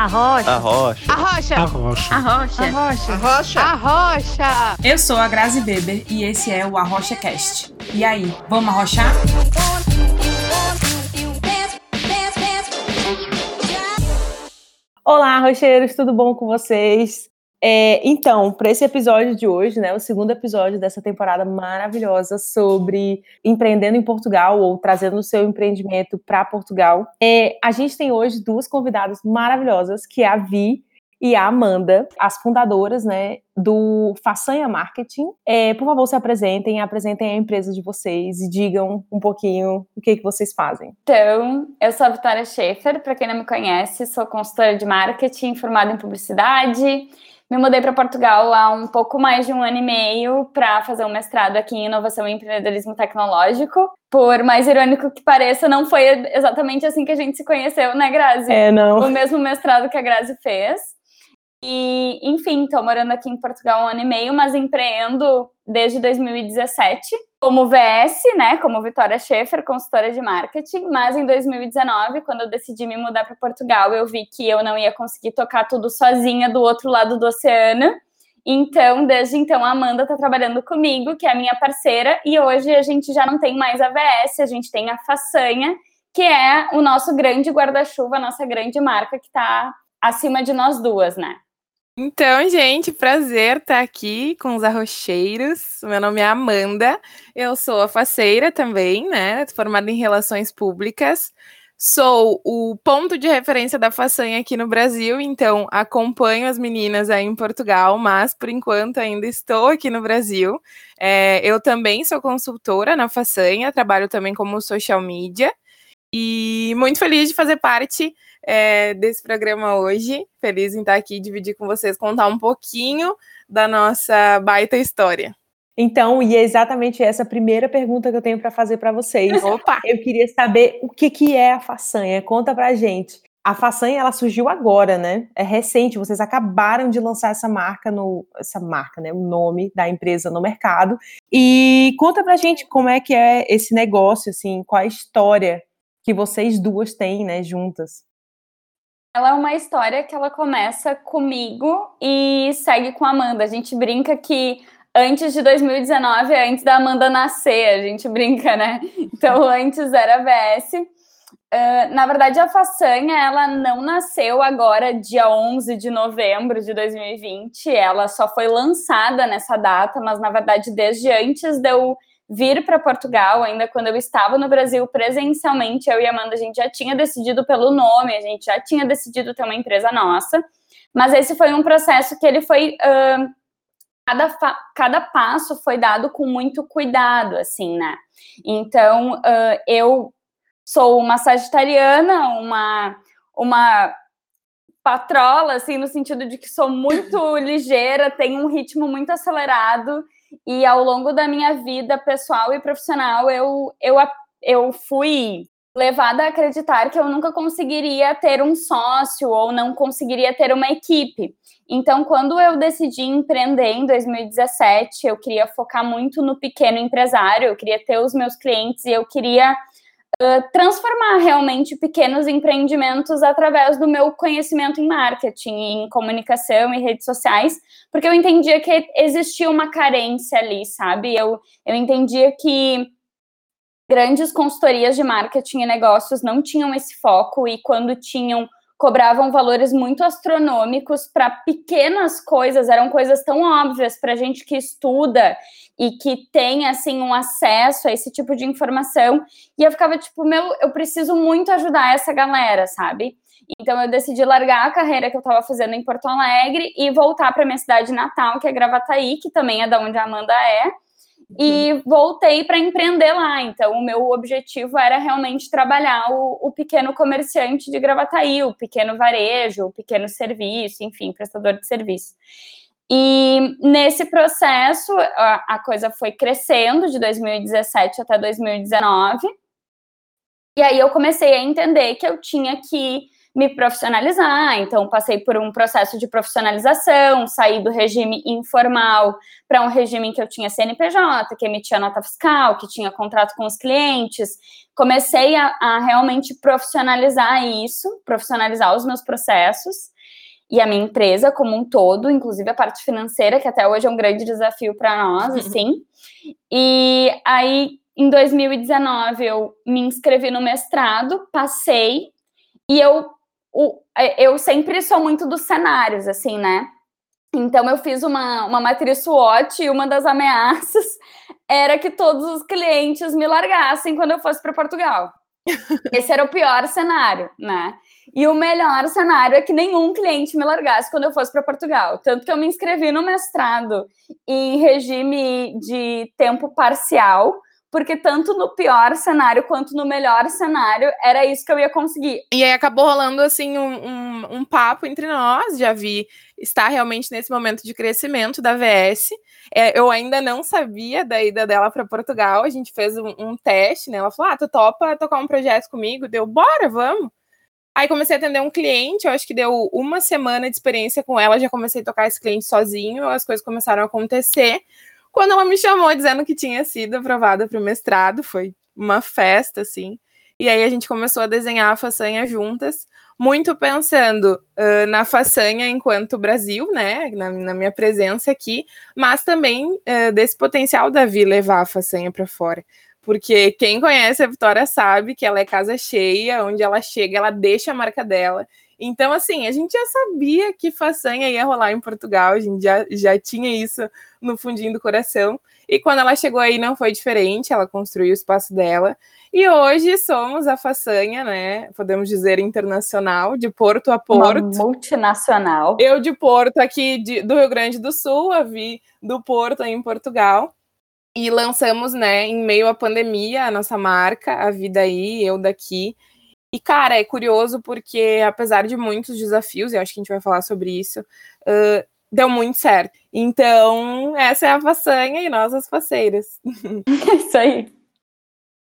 Arrocha. Arrocha. Arrocha. Arrocha. Arrocha. Arrocha. Arrocha. Arrocha. Eu sou a Grazi Beber e esse é o Arrocha Cast. E aí, vamos arrochar? Olá, rocheiros, tudo bom com vocês? É, então, para esse episódio de hoje, né, o segundo episódio dessa temporada maravilhosa sobre empreendendo em Portugal ou trazendo o seu empreendimento para Portugal, é, a gente tem hoje duas convidadas maravilhosas, que é a Vi e a Amanda, as fundadoras, né, do Façanha Marketing. É, por favor, se apresentem, apresentem a empresa de vocês e digam um pouquinho o que, que vocês fazem. Então, eu sou a Vitória Schaefer, para quem não me conhece, sou consultora de marketing, formada em publicidade. Me mudei para Portugal há um pouco mais de um ano e meio para fazer um mestrado aqui em inovação e empreendedorismo tecnológico. Por mais irônico que pareça, não foi exatamente assim que a gente se conheceu, né, Grazi? É, não. O mesmo mestrado que a Grazi fez. E, enfim, estou morando aqui em Portugal há um ano e meio, mas empreendo desde 2017 como VS, né, como Vitória Schaefer, consultora de marketing, mas em 2019, quando eu decidi me mudar para Portugal, eu vi que eu não ia conseguir tocar tudo sozinha do outro lado do oceano. Então, desde então, a Amanda está trabalhando comigo, que é a minha parceira, e hoje a gente já não tem mais a VS, a gente tem a Façanha, que é o nosso grande guarda-chuva, a nossa grande marca que está acima de nós duas, né? Então, gente, prazer estar aqui com os arrocheiros. Meu nome é Amanda, eu sou a faceira também, né? Formada em Relações Públicas. Sou o ponto de referência da façanha aqui no Brasil, então acompanho as meninas aí em Portugal, mas por enquanto ainda estou aqui no Brasil. É, eu também sou consultora na façanha, trabalho também como social media e muito feliz de fazer parte é, desse programa hoje. Feliz em estar aqui e dividir com vocês, contar um pouquinho da nossa baita história. Então, e é exatamente essa primeira pergunta que eu tenho para fazer para vocês. Opa! Eu queria saber o que, que é a façanha. Conta pra gente. A façanha ela surgiu agora, né? É recente. Vocês acabaram de lançar essa marca no essa marca, né? O nome da empresa no mercado. E conta pra gente como é que é esse negócio, assim, qual a história que vocês duas têm, né, juntas. Ela é uma história que ela começa comigo e segue com a Amanda. A gente brinca que antes de 2019, antes da Amanda nascer, a gente brinca, né? Então, antes era VS. Uh, na verdade, a façanha, ela não nasceu agora, dia 11 de novembro de 2020. Ela só foi lançada nessa data, mas, na verdade, desde antes de eu vir para Portugal, ainda quando eu estava no Brasil presencialmente, eu e Amanda, a gente já tinha decidido pelo nome, a gente já tinha decidido ter uma empresa nossa, mas esse foi um processo que ele foi. Uh, cada, cada passo foi dado com muito cuidado, assim, né? Então, uh, eu sou uma sagitariana, uma, uma patrola, assim, no sentido de que sou muito ligeira, tenho um ritmo muito acelerado e ao longo da minha vida pessoal e profissional, eu, eu, eu fui levada a acreditar que eu nunca conseguiria ter um sócio ou não conseguiria ter uma equipe. Então, quando eu decidi empreender em 2017, eu queria focar muito no pequeno empresário, eu queria ter os meus clientes e eu queria transformar realmente pequenos empreendimentos através do meu conhecimento em marketing, em comunicação e redes sociais, porque eu entendia que existia uma carência ali, sabe? Eu, eu entendia que grandes consultorias de marketing e negócios não tinham esse foco e quando tinham cobravam valores muito astronômicos para pequenas coisas, eram coisas tão óbvias para gente que estuda e que tem assim um acesso a esse tipo de informação. E eu ficava tipo, meu, eu preciso muito ajudar essa galera, sabe? Então eu decidi largar a carreira que eu estava fazendo em Porto Alegre e voltar para minha cidade natal, que é Gravataí, que também é da onde a Amanda é e uhum. voltei para empreender lá. Então, o meu objetivo era realmente trabalhar o, o, pequeno comerciante de Gravataí, o pequeno varejo, o pequeno serviço, enfim, prestador de serviço. E nesse processo, a, a coisa foi crescendo de 2017 até 2019. E aí eu comecei a entender que eu tinha que me profissionalizar. Então, passei por um processo de profissionalização, saí do regime informal para um regime em que eu tinha CNPJ, que emitia nota fiscal, que tinha contrato com os clientes. Comecei a, a realmente profissionalizar isso, profissionalizar os meus processos e a minha empresa como um todo, inclusive a parte financeira, que até hoje é um grande desafio para nós, assim. E aí, em 2019, eu me inscrevi no mestrado, passei, e eu o, é, eu sempre sou muito dos cenários, assim, né? Então eu fiz uma, uma matriz SWOT e uma das ameaças era que todos os clientes me largassem quando eu fosse para Portugal. Esse era o pior cenário, né? E o melhor cenário é que nenhum cliente me largasse quando eu fosse para Portugal. Tanto que eu me inscrevi no mestrado em regime de tempo parcial, porque tanto no pior cenário quanto no melhor cenário era isso que eu ia conseguir. E aí acabou rolando assim um, um, um papo entre nós, já vi está realmente nesse momento de crescimento da VS. É, eu ainda não sabia da ida dela para Portugal, a gente fez um, um, teste, né? Ela falou: Ah, tu topa tocar um projeto comigo? Deu, bora, vamos. Aí comecei a atender um cliente, eu acho que deu uma semana de experiência com ela, já comecei a tocar esse cliente sozinho, as coisas começaram a acontecer. Quando ela me chamou dizendo que tinha sido aprovada para o mestrado, foi uma festa, assim. E aí a gente começou a desenhar a façanha juntas, muito pensando uh, na façanha enquanto Brasil, né, na, na minha presença aqui, mas também uh, desse potencial da Vi levar a façanha para fora. Porque quem conhece a Vitória sabe que ela é casa cheia, onde ela chega, ela deixa a marca dela. Então, assim, a gente já sabia que façanha ia rolar em Portugal, a gente já, já tinha isso no fundinho do coração. E quando ela chegou aí não foi diferente, ela construiu o espaço dela. E hoje somos a façanha, né? Podemos dizer internacional, de Porto a Porto. Uma multinacional. Eu de Porto, aqui de, do Rio Grande do Sul, a Vi do Porto em Portugal. E lançamos, né, em meio à pandemia, a nossa marca, a Vida aí, eu daqui. E, cara, é curioso porque, apesar de muitos desafios, e acho que a gente vai falar sobre isso, uh, deu muito certo. Então, essa é a façanha e nós as faceiras. isso aí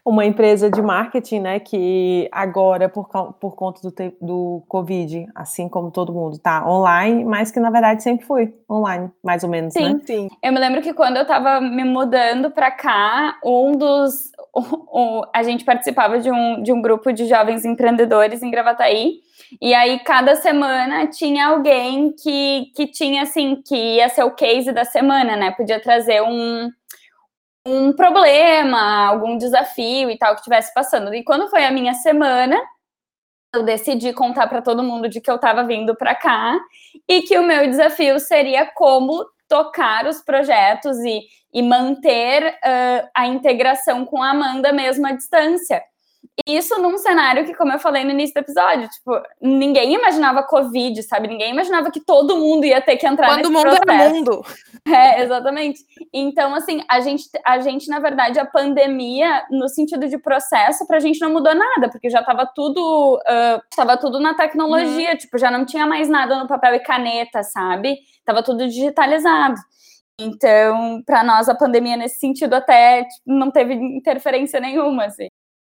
uma empresa de marketing, né, que agora, por, por conta do, do Covid, assim como todo mundo, tá online, mas que na verdade sempre foi online, mais ou menos, sim, né? Sim, Eu me lembro que quando eu tava me mudando para cá, um dos... O, o, a gente participava de um, de um grupo de jovens empreendedores em Gravataí, e aí cada semana tinha alguém que, que tinha, assim, que ia ser o case da semana, né? Podia trazer um um problema, algum desafio e tal que estivesse passando. E quando foi a minha semana, eu decidi contar para todo mundo de que eu estava vindo para cá e que o meu desafio seria como tocar os projetos e, e manter uh, a integração com a Amanda mesmo à distância. Isso num cenário que, como eu falei no início do episódio, tipo, ninguém imaginava Covid, sabe? Ninguém imaginava que todo mundo ia ter que entrar Quando nesse mundo processo. era mundo. É, exatamente. Então, assim, a gente, a gente, na verdade, a pandemia, no sentido de processo, pra gente não mudou nada, porque já tava tudo, uh, tava tudo na tecnologia, uhum. tipo, já não tinha mais nada no papel e caneta, sabe? Tava tudo digitalizado. Então, para nós, a pandemia, nesse sentido, até tipo, não teve interferência nenhuma, assim.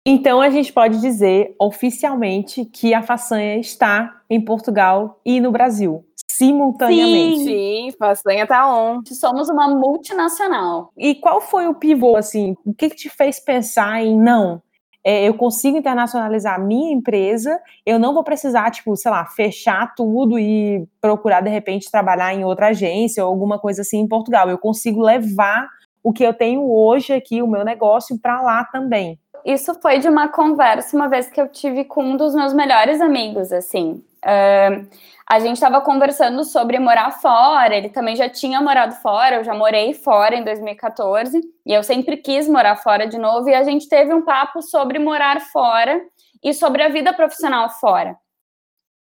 Então a gente pode dizer oficialmente que a façanha está em Portugal e no Brasil, simultaneamente. Sim, sim façanha tá on. Somos uma multinacional. E qual foi o pivô, assim, o que, que te fez pensar em, não, é, eu consigo internacionalizar a minha empresa, eu não vou precisar, tipo, sei lá, fechar tudo e procurar, de repente, trabalhar em outra agência ou alguma coisa assim em Portugal. Eu consigo levar o que eu tenho hoje aqui, o meu negócio, para lá também isso foi de uma conversa uma vez que eu tive com um dos meus melhores amigos, assim. Uh, a gente estava conversando sobre morar fora, ele também já tinha morado fora, eu já morei fora em 2014, e eu sempre quis morar fora de novo, e a gente teve um papo sobre morar fora e sobre a vida profissional fora.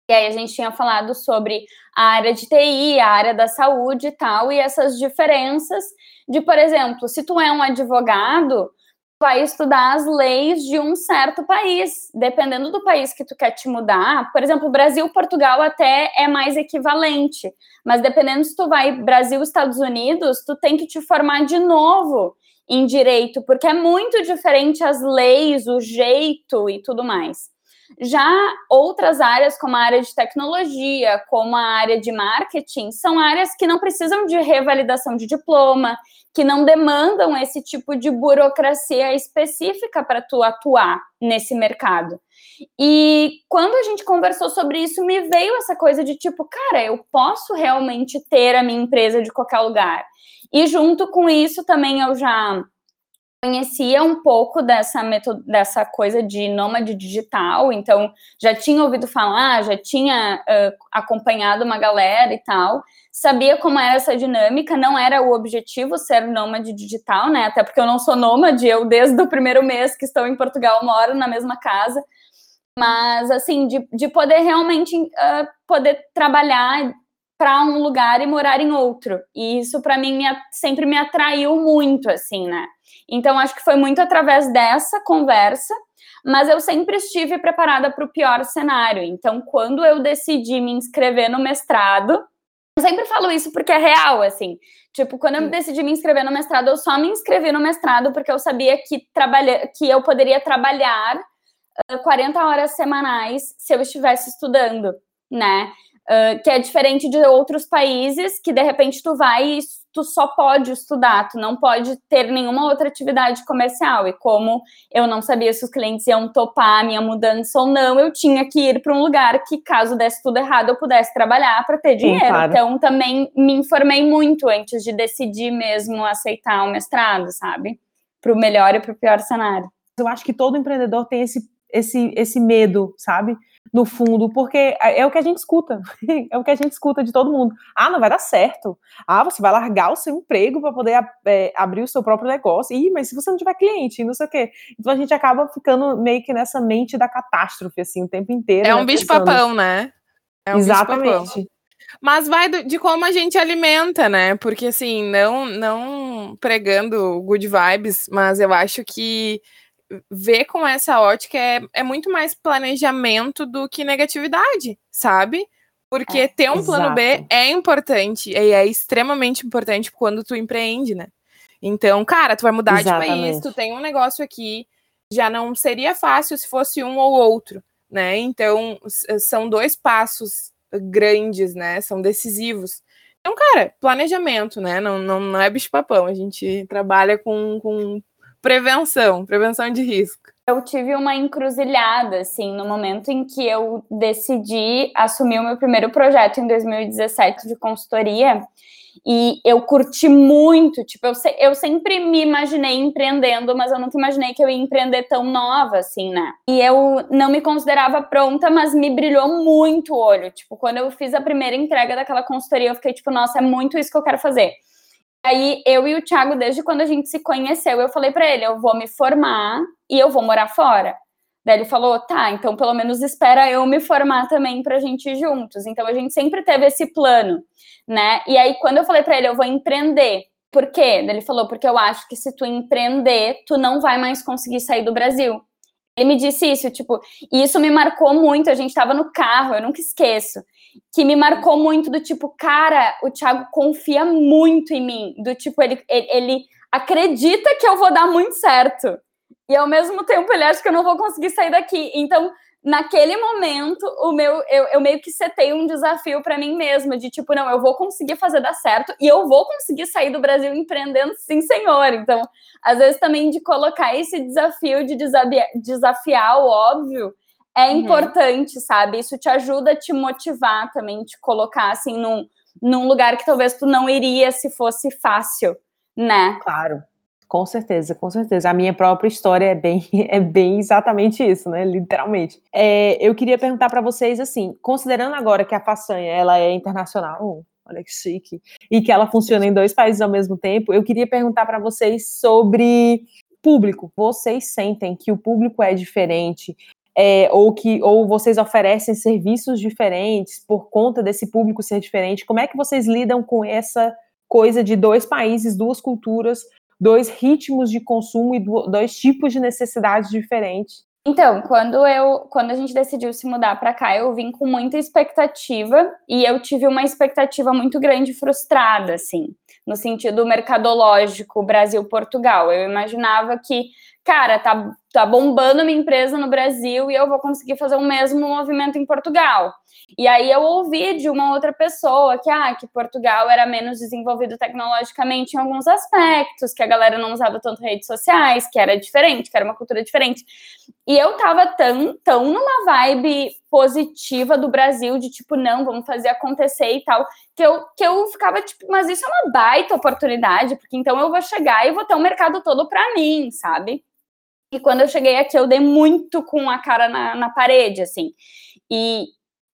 E aí a gente tinha falado sobre a área de TI, a área da saúde e tal, e essas diferenças de, por exemplo, se tu é um advogado, vai estudar as leis de um certo país, dependendo do país que tu quer te mudar. Por exemplo, Brasil, Portugal até é mais equivalente, mas dependendo se tu vai Brasil, Estados Unidos, tu tem que te formar de novo em direito, porque é muito diferente as leis, o jeito e tudo mais. Já outras áreas, como a área de tecnologia, como a área de marketing, são áreas que não precisam de revalidação de diploma, que não demandam esse tipo de burocracia específica para tu atuar nesse mercado. E quando a gente conversou sobre isso, me veio essa coisa de tipo, cara, eu posso realmente ter a minha empresa de qualquer lugar. E junto com isso também eu já conhecia um pouco dessa dessa coisa de nômade digital, então já tinha ouvido falar, já tinha uh, acompanhado uma galera e tal, sabia como era essa dinâmica, não era o objetivo ser nômade digital, né? Até porque eu não sou nômade, eu desde o primeiro mês que estou em Portugal moro na mesma casa, mas assim de, de poder realmente uh, poder trabalhar para um lugar e morar em outro. E isso para mim me, sempre me atraiu muito, assim, né? Então acho que foi muito através dessa conversa, mas eu sempre estive preparada para o pior cenário. Então, quando eu decidi me inscrever no mestrado, eu sempre falo isso porque é real, assim. Tipo, quando eu decidi me inscrever no mestrado, eu só me inscrevi no mestrado porque eu sabia que, trabalha, que eu poderia trabalhar uh, 40 horas semanais se eu estivesse estudando, né? Uh, que é diferente de outros países que de repente tu vai e tu só pode estudar, tu não pode ter nenhuma outra atividade comercial. E como eu não sabia se os clientes iam topar a minha mudança ou não, eu tinha que ir para um lugar que, caso desse tudo errado, eu pudesse trabalhar para ter dinheiro. Sim, claro. Então também me informei muito antes de decidir mesmo aceitar o mestrado, sabe? Para o melhor e para o pior cenário. Eu acho que todo empreendedor tem esse, esse, esse medo, sabe? No fundo, porque é, é o que a gente escuta, é o que a gente escuta de todo mundo. Ah, não vai dar certo. Ah, você vai largar o seu emprego para poder é, abrir o seu próprio negócio. Ih, mas se você não tiver cliente, não sei o quê. Então a gente acaba ficando meio que nessa mente da catástrofe, assim, o tempo inteiro. É né, um bicho-papão, né? É um Exatamente. Mas vai de como a gente alimenta, né? Porque assim, não, não pregando good vibes, mas eu acho que ver com essa ótica é, é muito mais planejamento do que negatividade, sabe? Porque é, ter um exato. plano B é importante e é extremamente importante quando tu empreende, né? Então, cara, tu vai mudar Exatamente. de país, tu tem um negócio aqui, já não seria fácil se fosse um ou outro, né? Então, são dois passos grandes, né? São decisivos. Então, cara, planejamento, né? Não, não, não é bicho-papão. A gente trabalha com, com Prevenção, prevenção de risco. Eu tive uma encruzilhada, assim, no momento em que eu decidi assumir o meu primeiro projeto em 2017 de consultoria. E eu curti muito, tipo, eu, se, eu sempre me imaginei empreendendo, mas eu nunca imaginei que eu ia empreender tão nova, assim, né? E eu não me considerava pronta, mas me brilhou muito o olho. Tipo, quando eu fiz a primeira entrega daquela consultoria, eu fiquei tipo, nossa, é muito isso que eu quero fazer. Aí eu e o Thiago, desde quando a gente se conheceu, eu falei para ele: eu vou me formar e eu vou morar fora. Daí ele falou: tá, então pelo menos espera eu me formar também pra gente ir juntos. Então a gente sempre teve esse plano, né? E aí quando eu falei para ele: eu vou empreender. Por quê? Ele falou: porque eu acho que se tu empreender, tu não vai mais conseguir sair do Brasil. Ele me disse isso, tipo, e isso me marcou muito. A gente tava no carro, eu nunca esqueço que me marcou muito do tipo, cara, o Thiago confia muito em mim, do tipo, ele, ele, ele acredita que eu vou dar muito certo. E ao mesmo tempo ele acha que eu não vou conseguir sair daqui. Então, naquele momento, o meu eu, eu meio que setei um desafio para mim mesma de tipo, não, eu vou conseguir fazer dar certo e eu vou conseguir sair do Brasil empreendendo sim, senhor. Então, às vezes também de colocar esse desafio de desafiar, desafiar o óbvio é uhum. importante, sabe? Isso te ajuda a te motivar também, te colocar assim num, num lugar que talvez tu não iria se fosse fácil, né? Claro. Com certeza, com certeza. A minha própria história é bem, é bem exatamente isso, né? Literalmente. É, eu queria perguntar para vocês assim, considerando agora que a façanha ela é internacional, olha que chique, e que ela funciona em dois países ao mesmo tempo, eu queria perguntar para vocês sobre público. Vocês sentem que o público é diferente? É, ou que ou vocês oferecem serviços diferentes por conta desse público ser diferente? Como é que vocês lidam com essa coisa de dois países, duas culturas, dois ritmos de consumo e dois tipos de necessidades diferentes? Então, quando eu, quando a gente decidiu se mudar para cá, eu vim com muita expectativa e eu tive uma expectativa muito grande frustrada, assim, no sentido mercadológico Brasil-Portugal. Eu imaginava que, cara, tá tá bombando minha empresa no Brasil e eu vou conseguir fazer o mesmo movimento em Portugal. E aí eu ouvi de uma outra pessoa que, ah, que Portugal era menos desenvolvido tecnologicamente em alguns aspectos, que a galera não usava tanto redes sociais, que era diferente, que era uma cultura diferente. E eu tava tão, tão numa vibe positiva do Brasil, de tipo, não, vamos fazer acontecer e tal, que eu, que eu ficava tipo, mas isso é uma baita oportunidade, porque então eu vou chegar e vou ter um mercado todo para mim, sabe? E quando eu cheguei aqui, eu dei muito com a cara na, na parede, assim. E,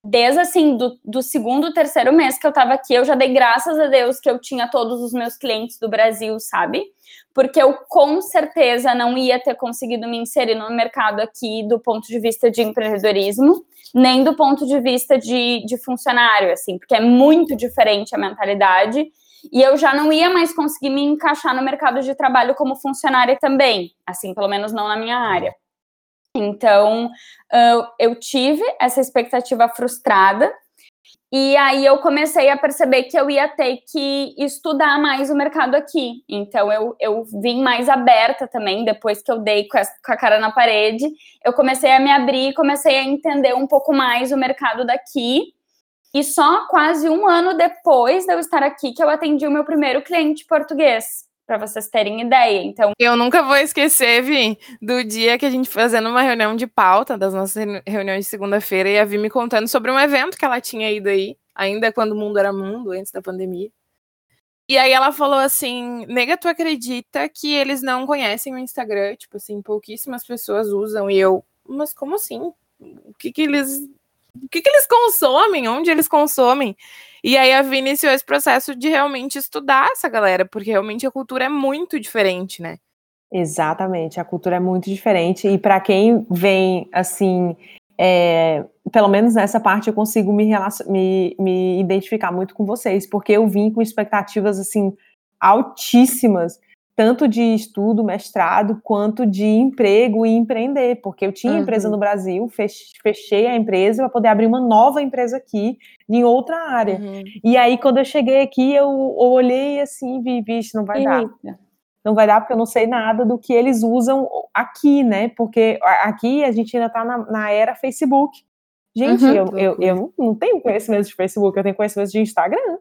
desde assim, do, do segundo, terceiro mês que eu tava aqui, eu já dei graças a Deus que eu tinha todos os meus clientes do Brasil, sabe? Porque eu com certeza não ia ter conseguido me inserir no mercado aqui do ponto de vista de empreendedorismo, nem do ponto de vista de, de funcionário, assim, porque é muito diferente a mentalidade. E eu já não ia mais conseguir me encaixar no mercado de trabalho como funcionária também, assim, pelo menos não na minha área. Então, eu tive essa expectativa frustrada, e aí eu comecei a perceber que eu ia ter que estudar mais o mercado aqui. Então eu, eu vim mais aberta também, depois que eu dei com a, com a cara na parede, eu comecei a me abrir, comecei a entender um pouco mais o mercado daqui. E só quase um ano depois de eu estar aqui que eu atendi o meu primeiro cliente português para vocês terem ideia. Então, eu nunca vou esquecer, Vi, do dia que a gente fazendo uma reunião de pauta das nossas reuniões de segunda-feira e a Vi me contando sobre um evento que ela tinha ido aí, ainda quando o mundo era mundo, antes da pandemia. E aí ela falou assim: Nega, tu acredita que eles não conhecem o Instagram? Tipo assim, pouquíssimas pessoas usam. E eu, mas como assim? O que que eles. O que, que eles consomem? Onde eles consomem? E aí a Vi iniciou esse processo de realmente estudar essa galera, porque realmente a cultura é muito diferente, né? Exatamente, a cultura é muito diferente. E para quem vem, assim, é, pelo menos nessa parte eu consigo me, me, me identificar muito com vocês, porque eu vim com expectativas, assim, altíssimas tanto de estudo, mestrado, quanto de emprego e empreender, porque eu tinha uhum. empresa no Brasil, fechei a empresa para poder abrir uma nova empresa aqui, em outra área. Uhum. E aí, quando eu cheguei aqui, eu, eu olhei assim vi, vixe, não vai Eita. dar. Não vai dar porque eu não sei nada do que eles usam aqui, né? Porque aqui a gente ainda está na, na, era Facebook. Gente, uhum. eu, eu, eu não tenho conhecimento de Facebook, eu tenho conhecimento de Instagram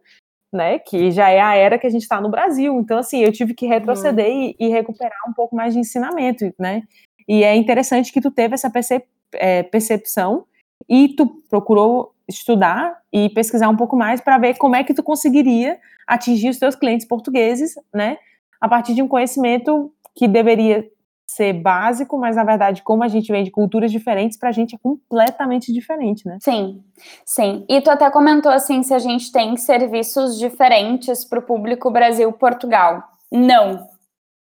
né? Que já é a era que a gente está no Brasil. Então, assim, eu tive que retroceder uhum. e, e, recuperar um pouco mais de ensinamento, né? E é interessante que tu teve essa percep é, percepção e tu procurou estudar e pesquisar um pouco mais para ver como é que tu conseguiria atingir os teus clientes portugueses, né? A partir de um conhecimento que deveria ser básico, mas na verdade, como a gente vem de culturas diferentes, para a gente é completamente diferente, né? Sim, sim. E tu até comentou assim se a gente tem serviços diferentes para o público Brasil-Portugal. Não.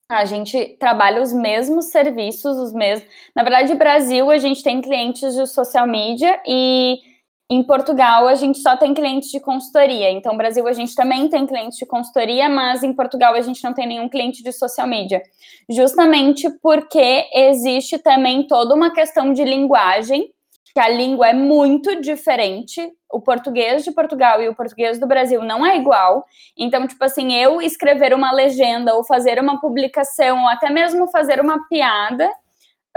A gente trabalha os mesmos serviços, os mesmos. Na verdade, Brasil, a gente tem clientes de social media e em Portugal, a gente só tem clientes de consultoria. Então, Brasil, a gente também tem clientes de consultoria, mas em Portugal, a gente não tem nenhum cliente de social media. Justamente porque existe também toda uma questão de linguagem, que a língua é muito diferente. O português de Portugal e o português do Brasil não é igual. Então, tipo assim, eu escrever uma legenda ou fazer uma publicação, ou até mesmo fazer uma piada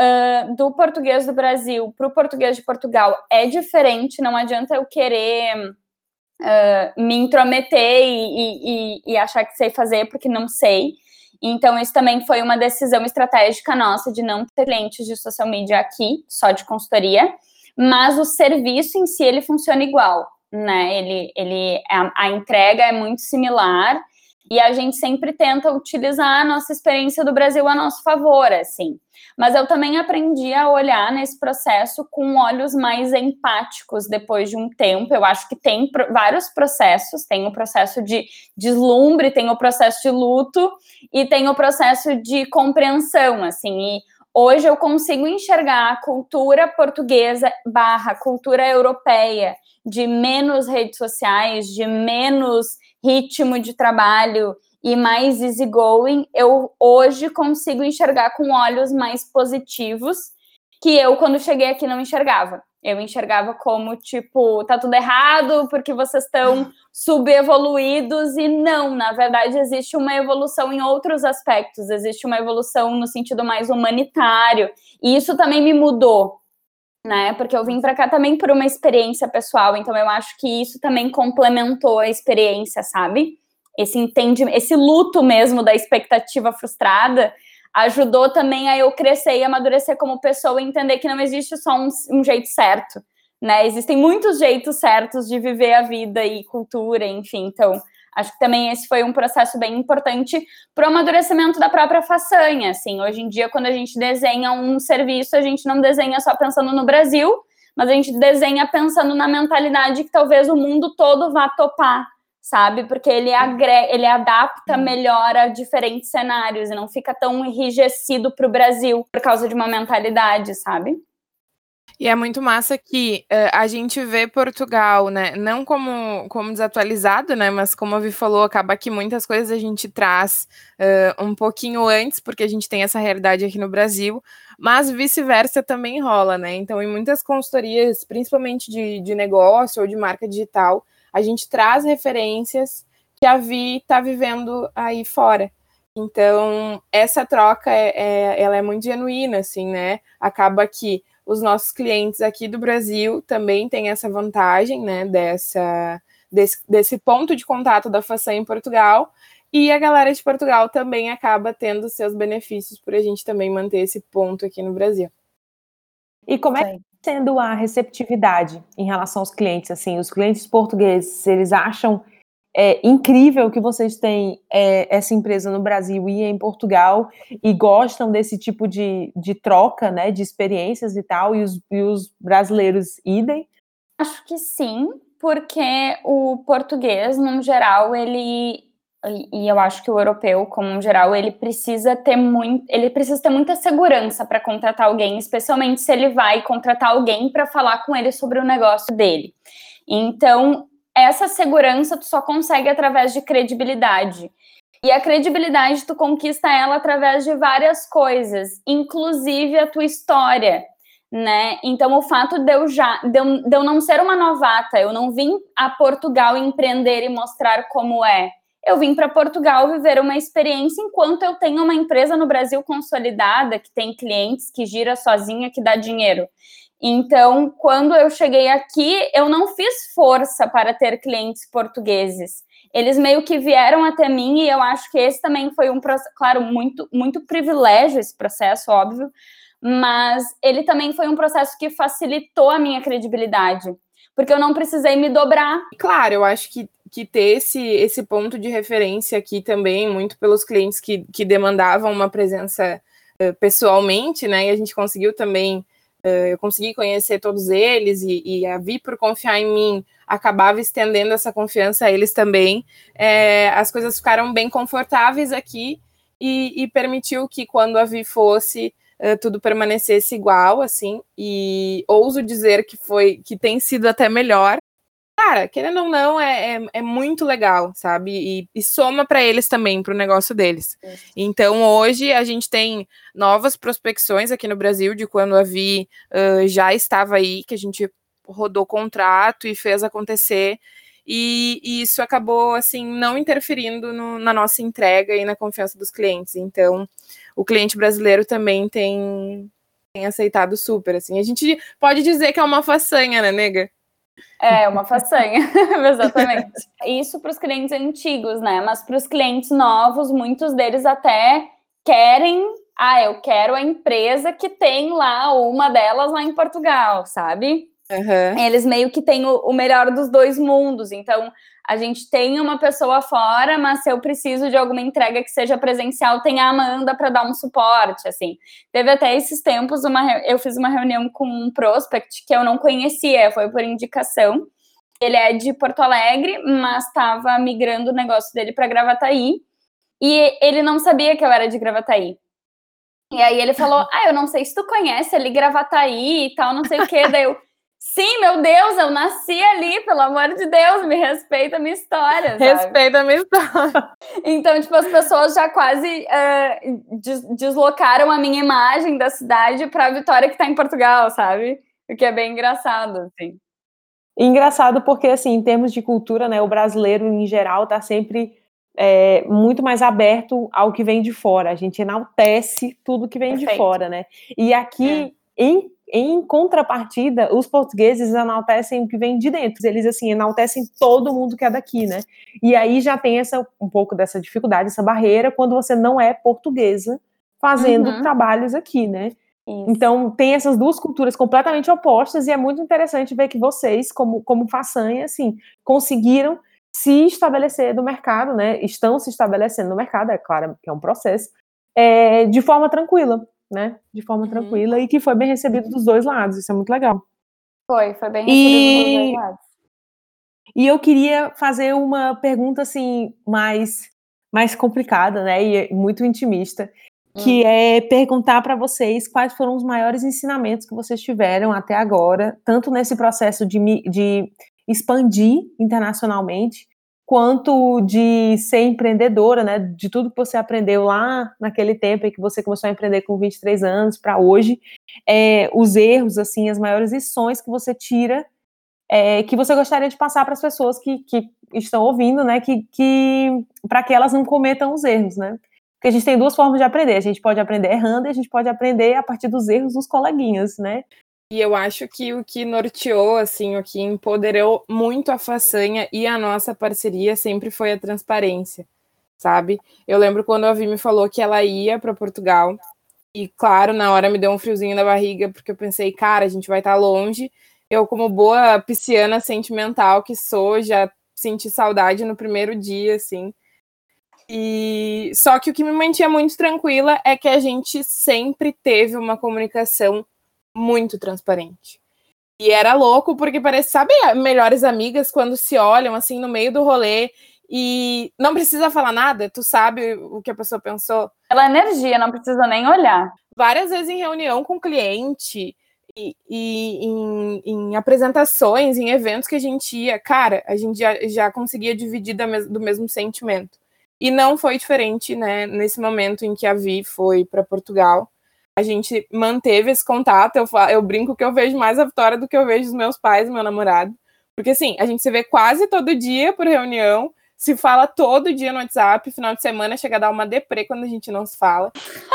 uh, do português do Brasil para o português de Portugal é diferente, não adianta eu querer uh, me intrometer e, e, e achar que sei fazer porque não sei. Então, isso também foi uma decisão estratégica nossa de não ter clientes de social media aqui, só de consultoria, mas o serviço em si ele funciona igual, né? Ele, ele a, a entrega é muito similar e a gente sempre tenta utilizar a nossa experiência do Brasil a nosso favor, assim. Mas eu também aprendi a olhar nesse processo com olhos mais empáticos depois de um tempo. Eu acho que tem vários processos: tem o processo de deslumbre, tem o processo de luto e tem o processo de compreensão, assim. E hoje eu consigo enxergar a cultura portuguesa barra cultura europeia de menos redes sociais, de menos ritmo de trabalho e mais easygoing, eu hoje consigo enxergar com olhos mais positivos que eu, quando cheguei aqui, não enxergava. Eu enxergava como, tipo, tá tudo errado porque vocês estão subevoluídos e não, na verdade existe uma evolução em outros aspectos, existe uma evolução no sentido mais humanitário, e isso também me mudou, né? Porque eu vim para cá também por uma experiência pessoal, então eu acho que isso também complementou a experiência, sabe? Esse entendimento, esse luto mesmo da expectativa frustrada ajudou também a eu crescer e amadurecer como pessoa e entender que não existe só um, um jeito certo, né? Existem muitos jeitos certos de viver a vida e cultura, enfim. Então, acho que também esse foi um processo bem importante para o amadurecimento da própria façanha. Assim, hoje em dia, quando a gente desenha um serviço, a gente não desenha só pensando no Brasil, mas a gente desenha pensando na mentalidade que talvez o mundo todo vá topar sabe? Porque ele, agrega, ele adapta melhor a diferentes cenários e não fica tão enrijecido para o Brasil por causa de uma mentalidade, sabe? E é muito massa que uh, a gente vê Portugal, né, não como, como desatualizado, né, mas como a Vi falou, acaba que muitas coisas a gente traz uh, um pouquinho antes, porque a gente tem essa realidade aqui no Brasil, mas vice-versa também rola, né, então em muitas consultorias, principalmente de, de negócio ou de marca digital, a gente traz referências que a Vi está vivendo aí fora. Então, essa troca é, é, ela é muito genuína, assim, né? Acaba que os nossos clientes aqui do Brasil também têm essa vantagem, né? Dessa, desse, desse ponto de contato da façanha em Portugal. E a galera de Portugal também acaba tendo seus benefícios por a gente também manter esse ponto aqui no Brasil. E como é sendo a receptividade em relação aos clientes? Assim, os clientes portugueses, eles acham é, incrível que vocês têm é, essa empresa no Brasil e em Portugal e gostam desse tipo de, de troca, né, de experiências e tal, e os, e os brasileiros idem? Acho que sim, porque o português, no geral, ele e eu acho que o europeu, como um geral, ele precisa ter muito, ele precisa ter muita segurança para contratar alguém, especialmente se ele vai contratar alguém para falar com ele sobre o negócio dele. Então, essa segurança tu só consegue através de credibilidade. E a credibilidade tu conquista ela através de várias coisas, inclusive a tua história, né? Então o fato de eu já de eu, de eu não ser uma novata, eu não vim a Portugal empreender e mostrar como é eu vim para Portugal viver uma experiência enquanto eu tenho uma empresa no Brasil consolidada, que tem clientes, que gira sozinha, que dá dinheiro. Então, quando eu cheguei aqui, eu não fiz força para ter clientes portugueses. Eles meio que vieram até mim e eu acho que esse também foi um processo, claro, muito, muito privilégio esse processo, óbvio, mas ele também foi um processo que facilitou a minha credibilidade, porque eu não precisei me dobrar. Claro, eu acho que que ter esse, esse ponto de referência aqui também, muito pelos clientes que, que demandavam uma presença uh, pessoalmente, né? E a gente conseguiu também, eu consegui conhecer todos eles e, e, a Vi, por confiar em mim, acabava estendendo essa confiança a eles também. É, as coisas ficaram bem confortáveis aqui e, e permitiu que quando a Vi fosse. Uh, tudo permanecesse igual, assim, e ouso dizer que foi que tem sido até melhor, cara, querendo ou não, é, é, é muito legal, sabe? E, e soma para eles também, para o negócio deles. Então, hoje, a gente tem novas prospecções aqui no Brasil de quando a Vi uh, já estava aí, que a gente rodou contrato e fez acontecer. E, e isso acabou, assim, não interferindo no, na nossa entrega e na confiança dos clientes. Então, o cliente brasileiro também tem, tem aceitado super, assim. A gente pode dizer que é uma façanha, né, nega? É, uma façanha, exatamente. Isso para os clientes antigos, né? Mas para os clientes novos, muitos deles até querem. Ah, eu quero a empresa que tem lá uma delas lá em Portugal, sabe? Uhum. Eles meio que têm o, o melhor dos dois mundos. Então, a gente tem uma pessoa fora, mas se eu preciso de alguma entrega que seja presencial, tem a Amanda para dar um suporte, assim. Teve até esses tempos uma eu fiz uma reunião com um prospect que eu não conhecia, foi por indicação. Ele é de Porto Alegre, mas estava migrando o negócio dele para Gravataí, e ele não sabia que eu era de Gravataí. E aí ele falou: "Ah, eu não sei se tu conhece ali Gravataí e tal, não sei o quê". Daí eu Sim, meu Deus, eu nasci ali, pelo amor de Deus, me respeita a minha história. Sabe? Respeita a minha história. Então, tipo, as pessoas já quase uh, des deslocaram a minha imagem da cidade para a Vitória que está em Portugal, sabe? O que é bem engraçado, assim. Engraçado porque, assim, em termos de cultura, né, o brasileiro, em geral, está sempre é, muito mais aberto ao que vem de fora. A gente enaltece tudo que vem Perfeito. de fora, né? E aqui, é. Em, em contrapartida, os portugueses enaltecem o que vem de dentro. Eles, assim, enaltecem todo mundo que é daqui, né? E aí já tem essa, um pouco dessa dificuldade, essa barreira, quando você não é portuguesa fazendo uhum. trabalhos aqui, né? Isso. Então, tem essas duas culturas completamente opostas, e é muito interessante ver que vocês, como, como façanha, assim, conseguiram se estabelecer no mercado, né? Estão se estabelecendo no mercado, é claro que é um processo, é, de forma tranquila, né? De forma uhum. tranquila e que foi bem recebido dos dois lados. Isso é muito legal. Foi, foi bem recebido e... dos dois lados. E eu queria fazer uma pergunta assim mais mais complicada, né? E muito intimista, que hum. é perguntar para vocês quais foram os maiores ensinamentos que vocês tiveram até agora, tanto nesse processo de, de expandir internacionalmente, quanto de ser empreendedora, né? De tudo que você aprendeu lá naquele tempo em que você começou a empreender com 23 anos para hoje, é, os erros, assim, as maiores lições que você tira, é, que você gostaria de passar para as pessoas que, que estão ouvindo, né? Que, que para que elas não cometam os erros, né? Porque a gente tem duas formas de aprender. A gente pode aprender errando e a gente pode aprender a partir dos erros dos coleguinhas, né? E eu acho que o que norteou, assim, o que empoderou muito a façanha e a nossa parceria sempre foi a transparência, sabe? Eu lembro quando a Vi me falou que ela ia para Portugal, e claro, na hora me deu um friozinho na barriga, porque eu pensei, cara, a gente vai estar tá longe. Eu, como boa pisciana sentimental que sou, já senti saudade no primeiro dia, assim. E só que o que me mantinha muito tranquila é que a gente sempre teve uma comunicação muito transparente. E era louco, porque parece, sabe, melhores amigas quando se olham assim no meio do rolê e não precisa falar nada, tu sabe o que a pessoa pensou. Pela energia, não precisa nem olhar. Várias vezes em reunião com cliente e, e em, em, apresentações, em eventos que a gente ia, cara, a gente já, já conseguia dividir mes do mesmo sentimento. E não foi diferente, né, nesse momento em que a Vi foi para Portugal a gente manteve esse contato. Eu, eu brinco que eu vejo mais a Vitória do que eu vejo os meus pais e meu namorado. Porque, assim, a gente se vê quase todo dia por reunião, se fala todo dia no WhatsApp, final de semana chega a dar uma deprê quando a gente não se fala.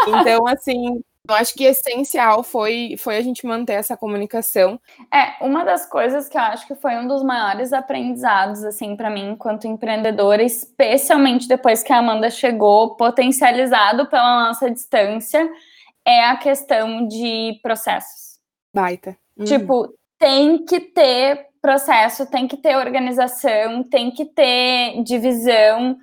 Então, assim, eu acho que essencial foi, foi a gente manter essa comunicação. É, uma das coisas que eu acho que foi um dos maiores aprendizados, assim, para mim, enquanto empreendedora, especialmente depois que a Amanda chegou, potencializado pela nossa distância, é a questão de processos. Baita. Uhum. Tipo, tem que ter processo, tem que ter organização, tem que ter divisão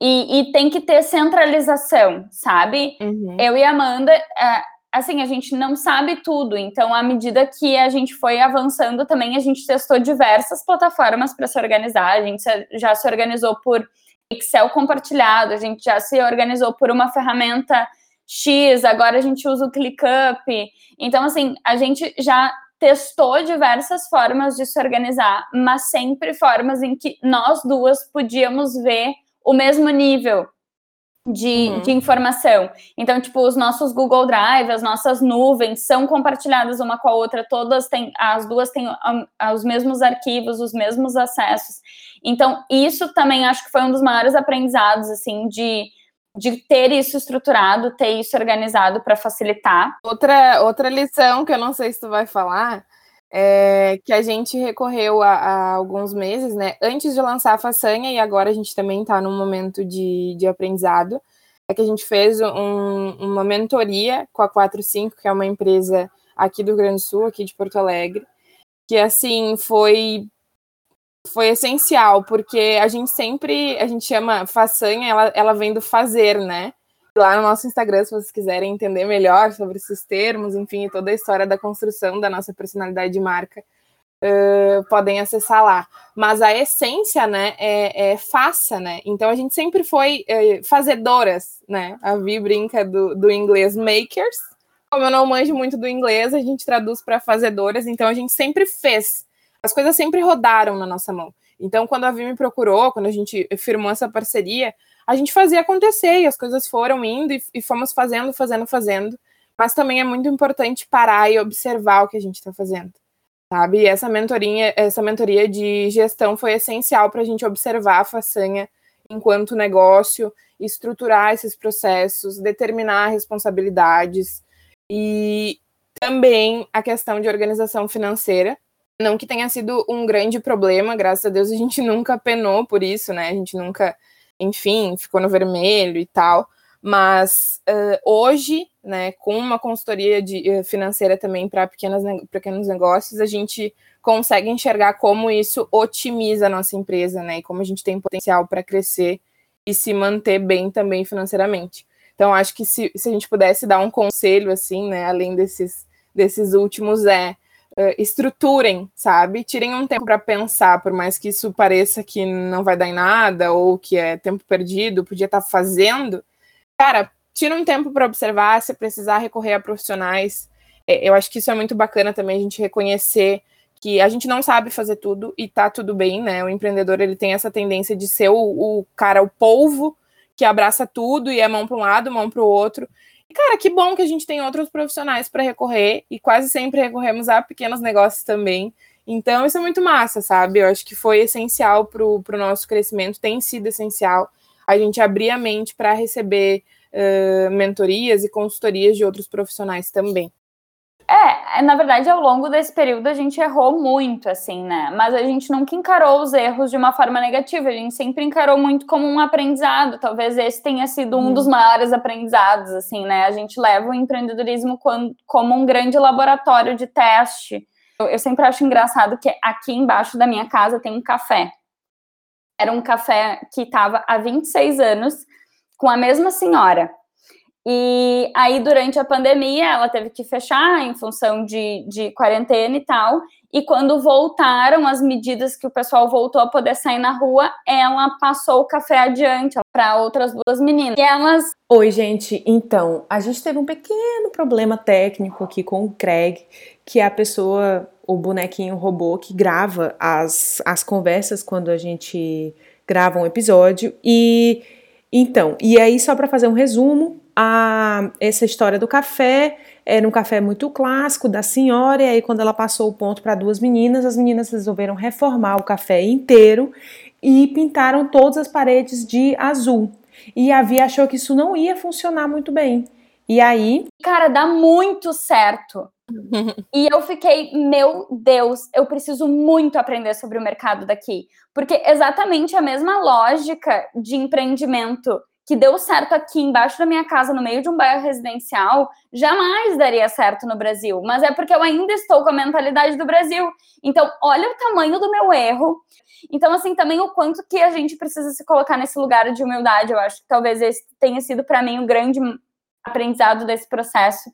e, e tem que ter centralização, sabe? Uhum. Eu e a Amanda, é, assim, a gente não sabe tudo, então, à medida que a gente foi avançando, também a gente testou diversas plataformas para se organizar, a gente já se organizou por Excel compartilhado, a gente já se organizou por uma ferramenta X, agora a gente usa o ClickUp. Então, assim, a gente já testou diversas formas de se organizar, mas sempre formas em que nós duas podíamos ver o mesmo nível de, uhum. de informação. Então, tipo, os nossos Google Drive, as nossas nuvens são compartilhadas uma com a outra, todas têm, as duas têm os mesmos arquivos, os mesmos acessos. Então, isso também acho que foi um dos maiores aprendizados, assim, de de ter isso estruturado, ter isso organizado para facilitar. Outra, outra lição que eu não sei se tu vai falar é que a gente recorreu a, a alguns meses, né? Antes de lançar a façanha, e agora a gente também está num momento de, de aprendizado, é que a gente fez um, uma mentoria com a 45, que é uma empresa aqui do Rio Grande do Sul, aqui de Porto Alegre, que assim foi foi essencial, porque a gente sempre, a gente chama façanha, ela, ela vem do fazer, né? Lá no nosso Instagram, se vocês quiserem entender melhor sobre esses termos, enfim, toda a história da construção da nossa personalidade de marca, uh, podem acessar lá. Mas a essência, né, é, é faça, né? Então a gente sempre foi uh, fazedoras, né? A Vi brinca do, do inglês makers. Como eu não manjo muito do inglês, a gente traduz para fazedoras, então a gente sempre fez as coisas sempre rodaram na nossa mão. Então, quando a Vi me procurou, quando a gente firmou essa parceria, a gente fazia acontecer e as coisas foram indo e, e fomos fazendo, fazendo, fazendo. Mas também é muito importante parar e observar o que a gente está fazendo. sabe? E essa mentoria, essa mentoria de gestão foi essencial para a gente observar a façanha enquanto negócio, estruturar esses processos, determinar responsabilidades e também a questão de organização financeira. Não que tenha sido um grande problema, graças a Deus a gente nunca penou por isso, né? A gente nunca, enfim, ficou no vermelho e tal. Mas uh, hoje, né, com uma consultoria de, uh, financeira também para pequenos negócios, a gente consegue enxergar como isso otimiza a nossa empresa, né? E como a gente tem potencial para crescer e se manter bem também financeiramente. Então, acho que se, se a gente pudesse dar um conselho, assim, né, além desses, desses últimos, é estruturem, sabe? Tirem um tempo para pensar, por mais que isso pareça que não vai dar em nada ou que é tempo perdido, podia estar tá fazendo. Cara, tira um tempo para observar, se precisar recorrer a profissionais. É, eu acho que isso é muito bacana também a gente reconhecer que a gente não sabe fazer tudo e tá tudo bem, né? O empreendedor ele tem essa tendência de ser o, o cara, o polvo que abraça tudo e é mão para um lado, mão para o outro. Cara, que bom que a gente tem outros profissionais para recorrer e quase sempre recorremos a pequenos negócios também. Então isso é muito massa, sabe? Eu acho que foi essencial para o nosso crescimento, tem sido essencial a gente abrir a mente para receber uh, mentorias e consultorias de outros profissionais também. É, na verdade, ao longo desse período a gente errou muito, assim, né? Mas a gente nunca encarou os erros de uma forma negativa, a gente sempre encarou muito como um aprendizado. Talvez esse tenha sido um dos maiores aprendizados, assim, né? A gente leva o empreendedorismo como um grande laboratório de teste. Eu sempre acho engraçado que aqui embaixo da minha casa tem um café. Era um café que estava há 26 anos com a mesma senhora. E aí, durante a pandemia, ela teve que fechar em função de, de quarentena e tal. E quando voltaram as medidas que o pessoal voltou a poder sair na rua, ela passou o café adiante para outras duas meninas. E elas. Oi, gente. Então, a gente teve um pequeno problema técnico aqui com o Craig, que é a pessoa, o bonequinho robô que grava as, as conversas quando a gente grava um episódio. E então, e aí, só para fazer um resumo, a, essa história do café era um café muito clássico da senhora, e aí, quando ela passou o ponto para duas meninas, as meninas resolveram reformar o café inteiro e pintaram todas as paredes de azul. E a Via achou que isso não ia funcionar muito bem. E aí. Cara, dá muito certo. e eu fiquei, meu Deus, eu preciso muito aprender sobre o mercado daqui. Porque exatamente a mesma lógica de empreendimento que deu certo aqui embaixo da minha casa, no meio de um bairro residencial, jamais daria certo no Brasil. Mas é porque eu ainda estou com a mentalidade do Brasil. Então, olha o tamanho do meu erro. Então, assim, também o quanto que a gente precisa se colocar nesse lugar de humildade. Eu acho que talvez esse tenha sido para mim o grande aprendizado desse processo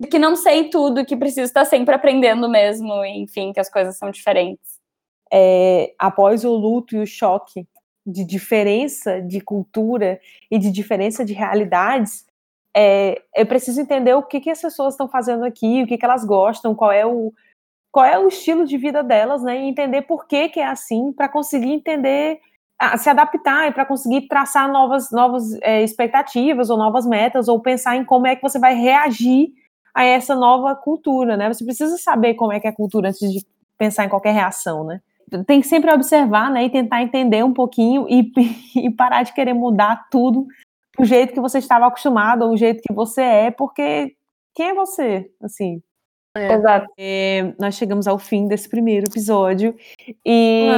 de que não sei tudo, que preciso estar sempre aprendendo mesmo, enfim, que as coisas são diferentes. É, após o luto e o choque de diferença de cultura e de diferença de realidades, é, eu preciso entender o que, que as pessoas estão fazendo aqui, o que, que elas gostam, qual é o qual é o estilo de vida delas, né? E entender por que, que é assim, para conseguir entender, se adaptar e para conseguir traçar novas, novas é, expectativas ou novas metas, ou pensar em como é que você vai reagir a essa nova cultura, né? Você precisa saber como é que é a cultura antes de pensar em qualquer reação, né? Tem que sempre observar, né, e tentar entender um pouquinho e, e parar de querer mudar tudo do jeito que você estava acostumado ou do jeito que você é, porque quem é você, assim? É. Exato. É, nós chegamos ao fim desse primeiro episódio e,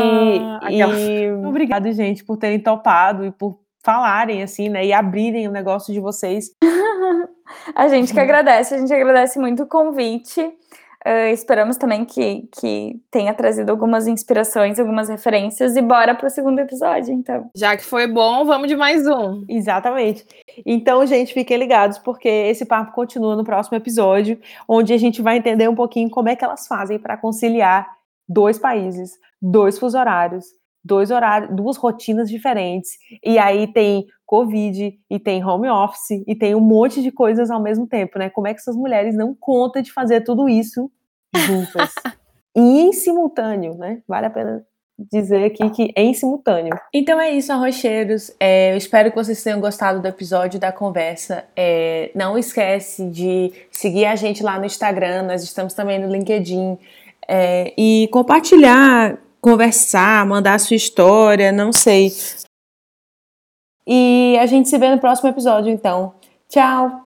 ah, e obrigado, gente, por terem topado e por falarem assim, né, e abrirem o negócio de vocês. a gente que agradece, a gente agradece muito o convite. Uh, esperamos também que, que tenha trazido algumas inspirações, algumas referências e bora para o segundo episódio, então. Já que foi bom, vamos de mais um. Exatamente. Então, gente, fiquem ligados, porque esse papo continua no próximo episódio, onde a gente vai entender um pouquinho como é que elas fazem para conciliar dois países, dois fuso horários, dois horários, duas rotinas diferentes. E aí tem Covid, e tem home office, e tem um monte de coisas ao mesmo tempo, né? Como é que essas mulheres não contam de fazer tudo isso juntas? e em simultâneo, né? Vale a pena dizer aqui que é em simultâneo. Então é isso, arrocheiros. É, eu espero que vocês tenham gostado do episódio da conversa. É, não esquece de seguir a gente lá no Instagram, nós estamos também no LinkedIn. é, e compartilhar, conversar, mandar a sua história, não sei. E a gente se vê no próximo episódio, então. Tchau!